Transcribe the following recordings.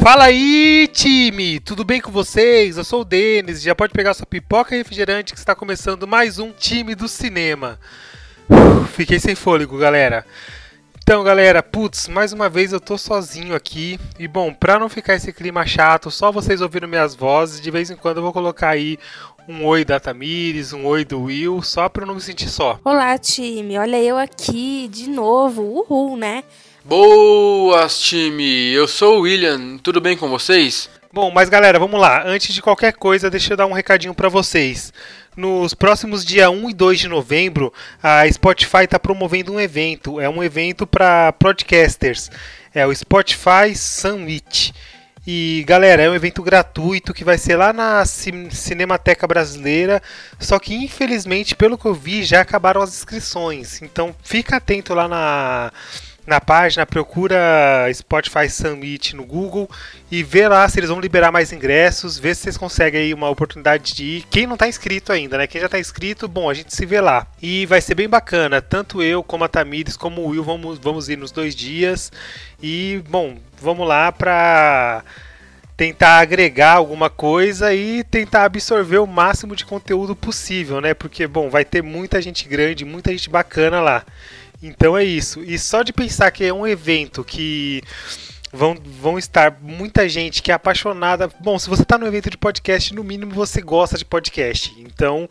Fala aí, time! Tudo bem com vocês? Eu sou o Denis. Já pode pegar sua pipoca e refrigerante que está começando mais um time do cinema. Uf, fiquei sem fôlego, galera. Então, galera, putz, mais uma vez eu tô sozinho aqui. E bom, pra não ficar esse clima chato, só vocês ouvindo minhas vozes, de vez em quando eu vou colocar aí um oi da Tamires, um oi do Will, só pra eu não me sentir só. Olá, time. Olha eu aqui de novo. Uhul, né? Boas, time! Eu sou o William, tudo bem com vocês? Bom, mas galera, vamos lá. Antes de qualquer coisa, deixa eu dar um recadinho para vocês. Nos próximos dia 1 e 2 de novembro, a Spotify está promovendo um evento. É um evento para podcasters. É o Spotify Summit. E galera, é um evento gratuito que vai ser lá na Cinemateca Brasileira. Só que infelizmente, pelo que eu vi, já acabaram as inscrições. Então fica atento lá na na página, procura Spotify Summit no Google e vê lá se eles vão liberar mais ingressos, vê se vocês conseguem aí uma oportunidade de ir. Quem não está inscrito ainda, né? Quem já está inscrito, bom, a gente se vê lá. E vai ser bem bacana, tanto eu como a Tamires como o Will vamos, vamos ir nos dois dias. E, bom, vamos lá para tentar agregar alguma coisa e tentar absorver o máximo de conteúdo possível, né? Porque, bom, vai ter muita gente grande, muita gente bacana lá. Então é isso. E só de pensar que é um evento que vão, vão estar muita gente que é apaixonada. Bom, se você está no evento de podcast, no mínimo você gosta de podcast. Então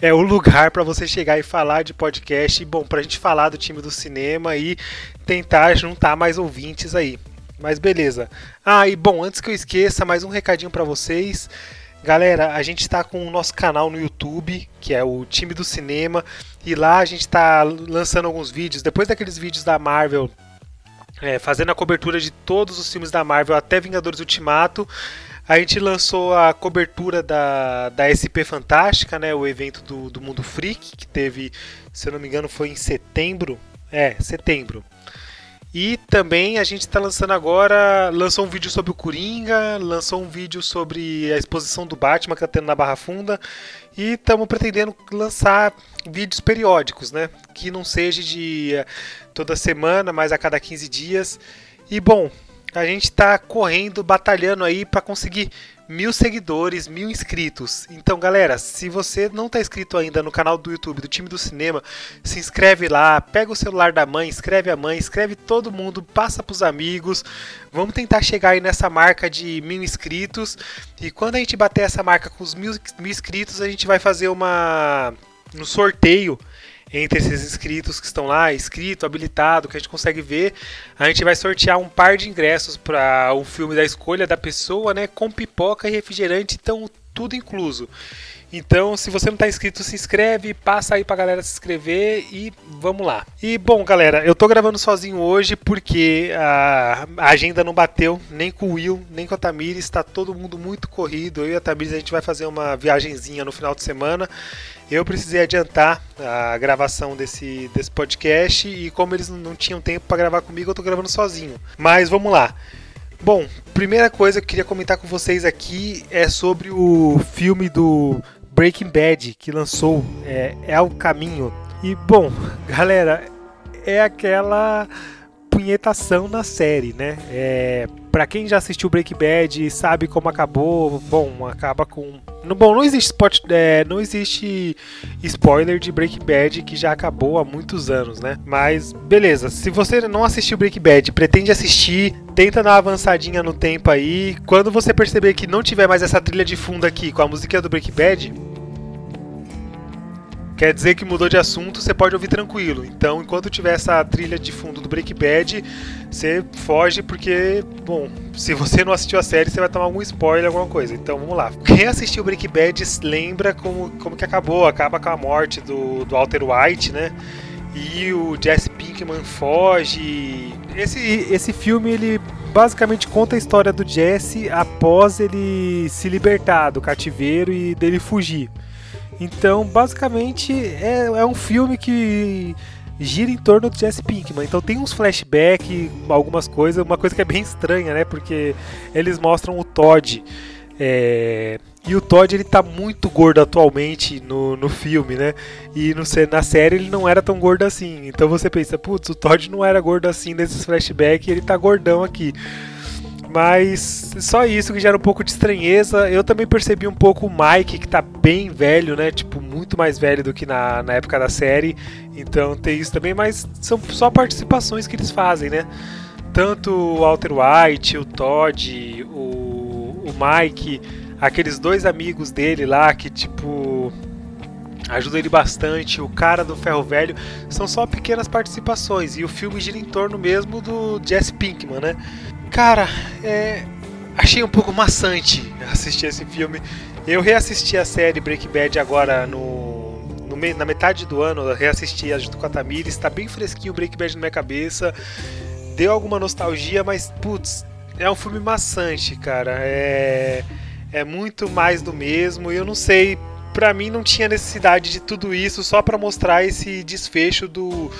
é o lugar para você chegar e falar de podcast. E, bom, para a gente falar do time do cinema e tentar juntar mais ouvintes aí. Mas beleza. Ah, e bom, antes que eu esqueça, mais um recadinho para vocês. Galera, a gente está com o nosso canal no YouTube, que é o Time do Cinema, e lá a gente está lançando alguns vídeos. Depois daqueles vídeos da Marvel, é, fazendo a cobertura de todos os filmes da Marvel até Vingadores Ultimato, a gente lançou a cobertura da, da SP Fantástica, né, o evento do, do Mundo Freak, que teve, se eu não me engano, foi em setembro. É, setembro. E também a gente está lançando agora, lançou um vídeo sobre o Coringa, lançou um vídeo sobre a exposição do Batman que está tendo na Barra Funda e estamos pretendendo lançar vídeos periódicos, né? Que não seja de eh, toda semana, mas a cada 15 dias. E bom, a gente está correndo, batalhando aí para conseguir mil seguidores, mil inscritos. Então, galera, se você não está inscrito ainda no canal do YouTube do Time do Cinema, se inscreve lá, pega o celular da mãe, escreve a mãe, escreve todo mundo, passa para os amigos. Vamos tentar chegar aí nessa marca de mil inscritos. E quando a gente bater essa marca com os mil, mil inscritos, a gente vai fazer uma um sorteio entre esses inscritos que estão lá, inscrito, habilitado, que a gente consegue ver, a gente vai sortear um par de ingressos para o filme da escolha da pessoa, né, com pipoca e refrigerante, então tudo incluso. Então, se você não está inscrito, se inscreve, passa aí pra galera se inscrever e vamos lá. E bom, galera, eu tô gravando sozinho hoje porque a, agenda não bateu nem com o Will, nem com a Tamires, está todo mundo muito corrido. Eu e a Tamires a gente vai fazer uma viagenzinha no final de semana. Eu precisei adiantar a gravação desse, desse podcast e como eles não tinham tempo para gravar comigo, eu tô gravando sozinho. Mas vamos lá. Bom, primeira coisa que eu queria comentar com vocês aqui é sobre o filme do Breaking Bad que lançou, é, é o caminho. E bom, galera, é aquela punhetação na série, né? É, para quem já assistiu Breaking Bad e sabe como acabou, bom, acaba com. Bom, não existe, spot, é, não existe spoiler de Breaking Bad que já acabou há muitos anos, né? Mas beleza, se você não assistiu Breaking Bad, pretende assistir, tenta dar uma avançadinha no tempo aí. Quando você perceber que não tiver mais essa trilha de fundo aqui com a música do Breaking Bad, Quer dizer que mudou de assunto, você pode ouvir tranquilo. Então, enquanto tiver essa trilha de fundo do Break Bad, você foge porque, bom, se você não assistiu a série, você vai tomar algum spoiler, alguma coisa. Então, vamos lá. Quem assistiu Break Bad lembra como, como que acabou. Acaba com a morte do, do Walter White, né? E o Jesse Pink Pinkman foge. Esse, esse filme ele basicamente conta a história do Jesse após ele se libertar do cativeiro e dele fugir. Então, basicamente, é, é um filme que gira em torno do Jesse Pinkman. Então tem uns flashbacks, algumas coisas, uma coisa que é bem estranha, né? Porque eles mostram o Todd. É... E o Todd ele tá muito gordo atualmente no, no filme, né? E no, na série ele não era tão gordo assim. Então você pensa, putz, o Todd não era gordo assim nesses flashbacks ele tá gordão aqui. Mas só isso que gera um pouco de estranheza. Eu também percebi um pouco o Mike, que tá bem velho, né? Tipo, muito mais velho do que na, na época da série. Então tem isso também, mas são só participações que eles fazem, né? Tanto o Walter White, o Todd, o, o Mike, aqueles dois amigos dele lá que, tipo, ajudam ele bastante. O cara do Ferro Velho são só pequenas participações. E o filme gira em torno mesmo do Jesse Pinkman, né? Cara, é, achei um pouco maçante assistir esse filme. Eu reassisti a série Breaking Bad agora no, no na metade do ano, eu reassisti junto com a Tamires, está bem fresquinho o Breaking Bad na minha cabeça. Deu alguma nostalgia, mas putz, é um filme maçante, cara. É é muito mais do mesmo. E eu não sei, para mim não tinha necessidade de tudo isso só para mostrar esse desfecho do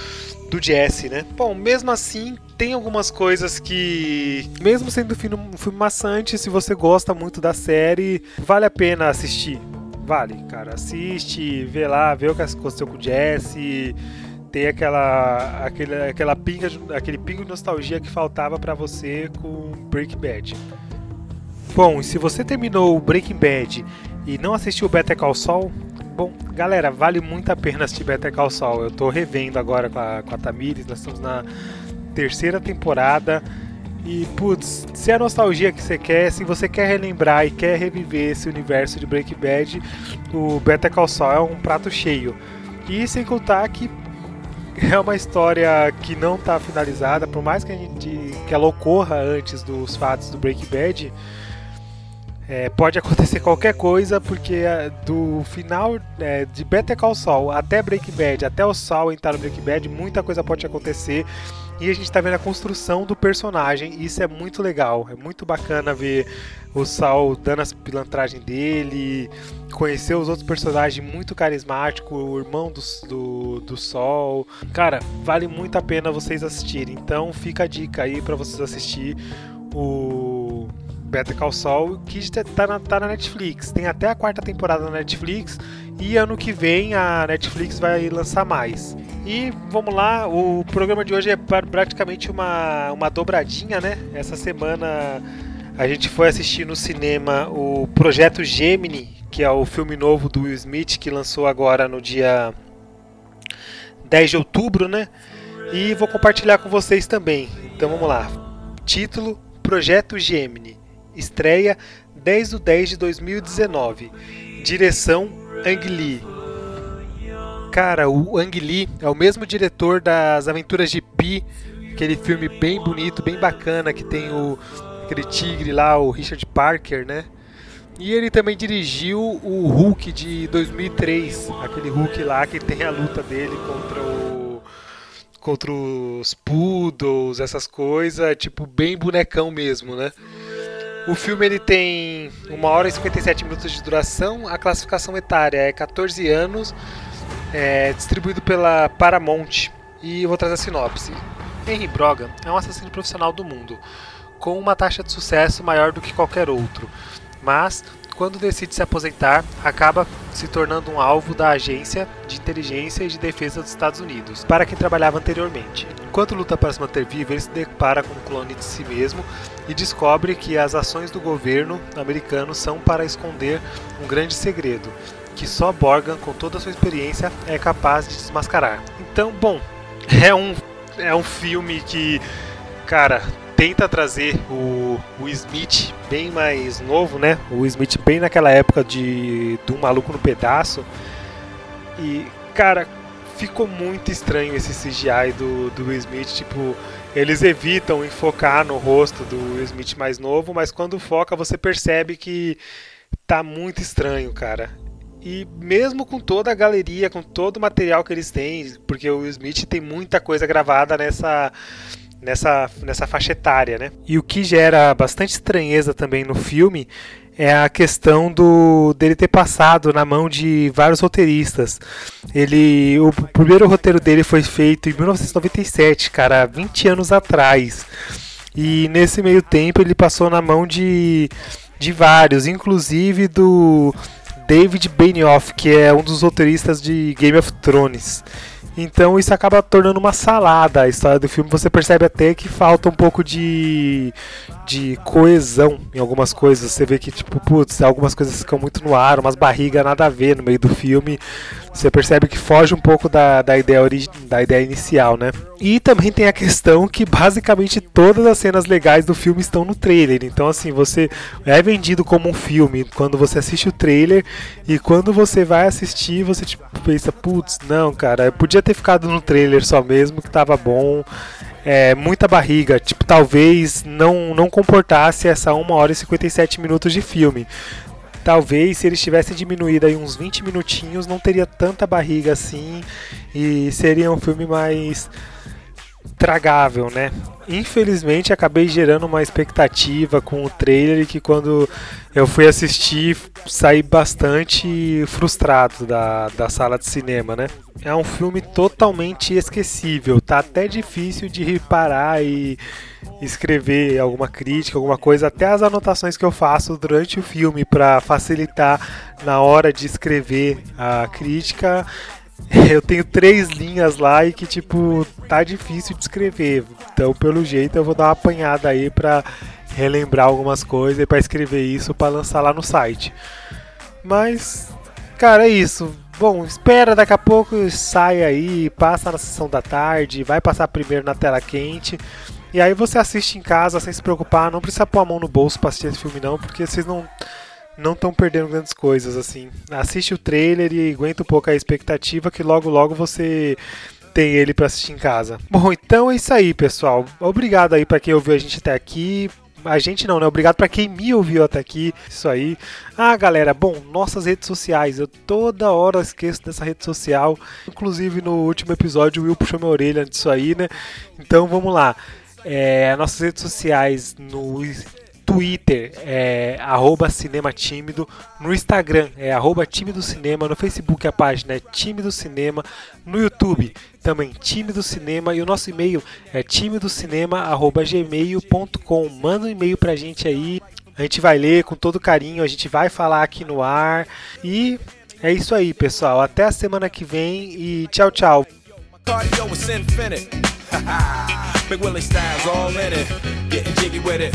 do Jesse, né? Bom, mesmo assim, tem algumas coisas que, mesmo sendo um filme maçante, se você gosta muito da série, vale a pena assistir. Vale, cara. Assiste, vê lá, vê o que aconteceu com o Jesse. Tem aquela, aquele, aquela pinga, aquele pingo de nostalgia que faltava para você com Breaking Bad. Bom, e se você terminou o Breaking Bad e não assistiu Better Call Saul, bom, galera, vale muito a pena assistir Better Call Saul. Eu tô revendo agora com a, com a Tamires, nós estamos na terceira temporada. E, putz, se é a nostalgia que você quer, se você quer relembrar e quer reviver esse universo de Breaking Bad, o Better Call Saul é um prato cheio. E sem contar que é uma história que não está finalizada, por mais que, a gente, que ela ocorra antes dos fatos do Breaking Bad, é, pode acontecer qualquer coisa, porque é, do final é, de Better Call Saul até Breaking Bad, até o Saul entrar no Breaking Bad, muita coisa pode acontecer. E a gente está vendo a construção do personagem, e isso é muito legal. É muito bacana ver o Saul dando as pilantragens dele, conhecer os outros personagens muito carismáticos, o irmão do, do, do Sol. Cara, vale muito a pena vocês assistirem. Então fica a dica aí para vocês assistir o Better Call Saul, que está na, tá na Netflix. Tem até a quarta temporada na Netflix e ano que vem a Netflix vai lançar mais. E vamos lá, o programa de hoje é praticamente uma, uma dobradinha, né? Essa semana a gente foi assistir no cinema o Projeto Gemini, que é o filme novo do Will Smith que lançou agora no dia 10 de outubro, né? E vou compartilhar com vocês também. Então vamos lá. Título Projeto Gemini. Estreia 10 de 10 de 2019. Direção Ang Lee. Cara, o Ang Lee é o mesmo diretor das Aventuras de Pi, aquele filme bem bonito, bem bacana que tem o aquele tigre lá, o Richard Parker, né? E ele também dirigiu o Hulk de 2003, aquele Hulk lá que tem a luta dele contra o contra os poodles, essas coisas, tipo bem bonecão mesmo, né? O filme ele tem 1 hora e 57 minutos de duração, a classificação etária é 14 anos, é distribuído pela Paramount. E vou trazer a sinopse. Henry Brogan é um assassino profissional do mundo, com uma taxa de sucesso maior do que qualquer outro, mas quando decide se aposentar, acaba se tornando um alvo da Agência de Inteligência e de Defesa dos Estados Unidos, para quem trabalhava anteriormente. Enquanto luta para se manter vivo, ele se depara com um clone de si mesmo e descobre que as ações do governo americano são para esconder um grande segredo, que só Morgan, com toda a sua experiência, é capaz de desmascarar. Então, bom, é um, é um filme que, cara, tenta trazer o, o Smith bem mais novo, né? O Smith bem naquela época de do Maluco no Pedaço. E, cara, ficou muito estranho esse CGI do, do Will Smith. Tipo, eles evitam enfocar no rosto do Will Smith mais novo, mas quando foca você percebe que tá muito estranho, cara. E mesmo com toda a galeria, com todo o material que eles têm, porque o Will Smith tem muita coisa gravada nessa nessa, nessa faixa etária, né? E o que gera bastante estranheza também no filme é a questão do dele ter passado na mão de vários roteiristas. Ele, o primeiro roteiro dele foi feito em 1997, cara, 20 anos atrás. E nesse meio tempo ele passou na mão de, de vários, inclusive do David Benioff, que é um dos roteiristas de Game of Thrones. Então isso acaba tornando uma salada a história do filme. Você percebe até que falta um pouco de, de coesão em algumas coisas. Você vê que, tipo, putz, algumas coisas ficam muito no ar, umas barrigas nada a ver no meio do filme. Você percebe que foge um pouco da, da, ideia, da ideia inicial, né? E também tem a questão que basicamente todas as cenas legais do filme estão no trailer. Então, assim, você é vendido como um filme quando você assiste o trailer e quando você vai assistir, você tipo, pensa, putz, não, cara, podia ter ficado no trailer só mesmo, que tava bom. É, muita barriga, tipo, talvez não, não comportasse essa 1 hora e 57 minutos de filme talvez se eles tivessem diminuído aí uns 20 minutinhos, não teria tanta barriga assim e seria um filme mais tragável, né? Infelizmente acabei gerando uma expectativa com o trailer que quando eu fui assistir saí bastante frustrado da, da sala de cinema, né? É um filme totalmente esquecível, tá até difícil de reparar e escrever alguma crítica, alguma coisa, até as anotações que eu faço durante o filme para facilitar na hora de escrever a crítica. Eu tenho três linhas lá e que tipo tá difícil de escrever. Então, pelo jeito, eu vou dar uma apanhada aí para relembrar algumas coisas e para escrever isso para lançar lá no site. Mas, cara, é isso. Bom, espera daqui a pouco sai aí, passa na sessão da tarde, vai passar primeiro na tela quente. E aí você assiste em casa sem se preocupar, não precisa pôr a mão no bolso para assistir esse filme não, porque vocês não não estão perdendo grandes coisas assim. Assiste o trailer e aguenta um pouco a expectativa que logo logo você tem ele para assistir em casa. Bom, então é isso aí, pessoal. Obrigado aí para quem ouviu a gente até aqui. A gente não, né? Obrigado para quem me ouviu até aqui. Isso aí. Ah, galera, bom, nossas redes sociais. Eu toda hora esqueço dessa rede social. Inclusive no último episódio o Will puxou minha orelha disso aí, né? Então vamos lá. É, nossas redes sociais no Twitter é arroba Cinema Tímido, no Instagram é arroba Tímido Cinema, no Facebook a página é Tímido Cinema, no YouTube também Tímido Cinema. E o nosso e-mail é timidocinema@gmail.com. Manda um e-mail pra gente aí, a gente vai ler com todo carinho, a gente vai falar aqui no ar. E é isso aí, pessoal. Até a semana que vem e tchau, tchau. Big Willie styles all in it, getting jiggy with it.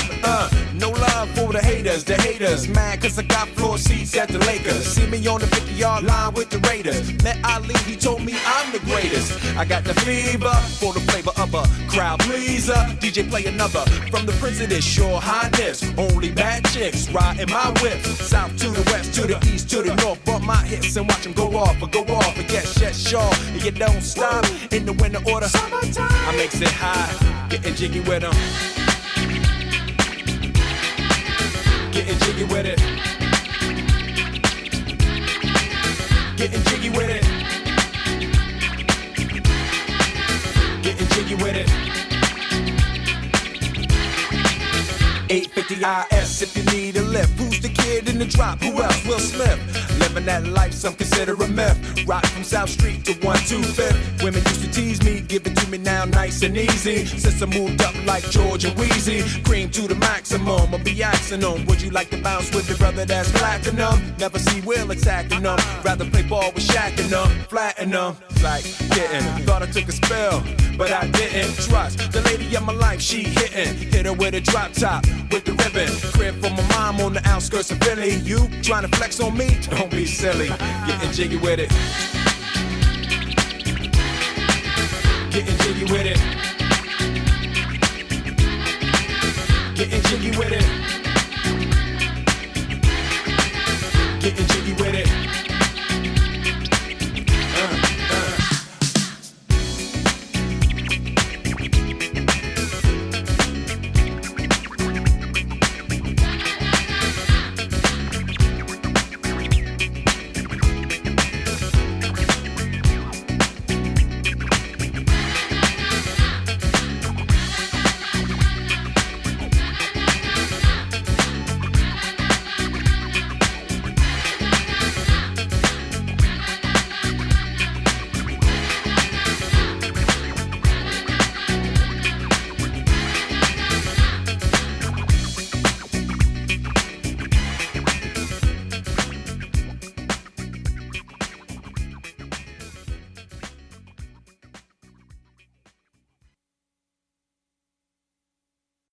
Haters, the haters. Mad cause I got floor seats at the Lakers. See me on the 50 yard line with the Raiders. Met Ali, he told me I'm the greatest. I got the fever for the flavor of a crowd pleaser. DJ play another from the prince of this sure highness. Only bad chicks riding my whip. South to the west, to the east, to the north. Bump my hips and watch them go off or go off. But yes, yes, sure. And you don't stop in the winter order. I makes it high, getting jiggy with them. Getting jiggy with it. Getting jiggy with it. Getting jiggy with it. 850 IS if you need a lift. Who's the kid in the drop? Who else? Will Smith. Living that life, some consider a myth. Rock from South Street to 125th. Women used to tease me, give it to me now nice and easy. Since I moved up like Georgia Wheezy, cream to the maximum. I'll be asking them, would you like to bounce with your brother that's platinum? Never see Will attacking them. Rather play ball with Shaq and them, flatten them. Like getting, thought I took a spell, but I didn't trust the lady of my life. She hitting, hit her with a drop top with the ribbon. Crib for my mom on the outskirts of Philly. You trying to flex on me? Don't be silly. Getting jiggy with it. Getting jiggy with it. Getting jiggy with it. Getting jiggy with it.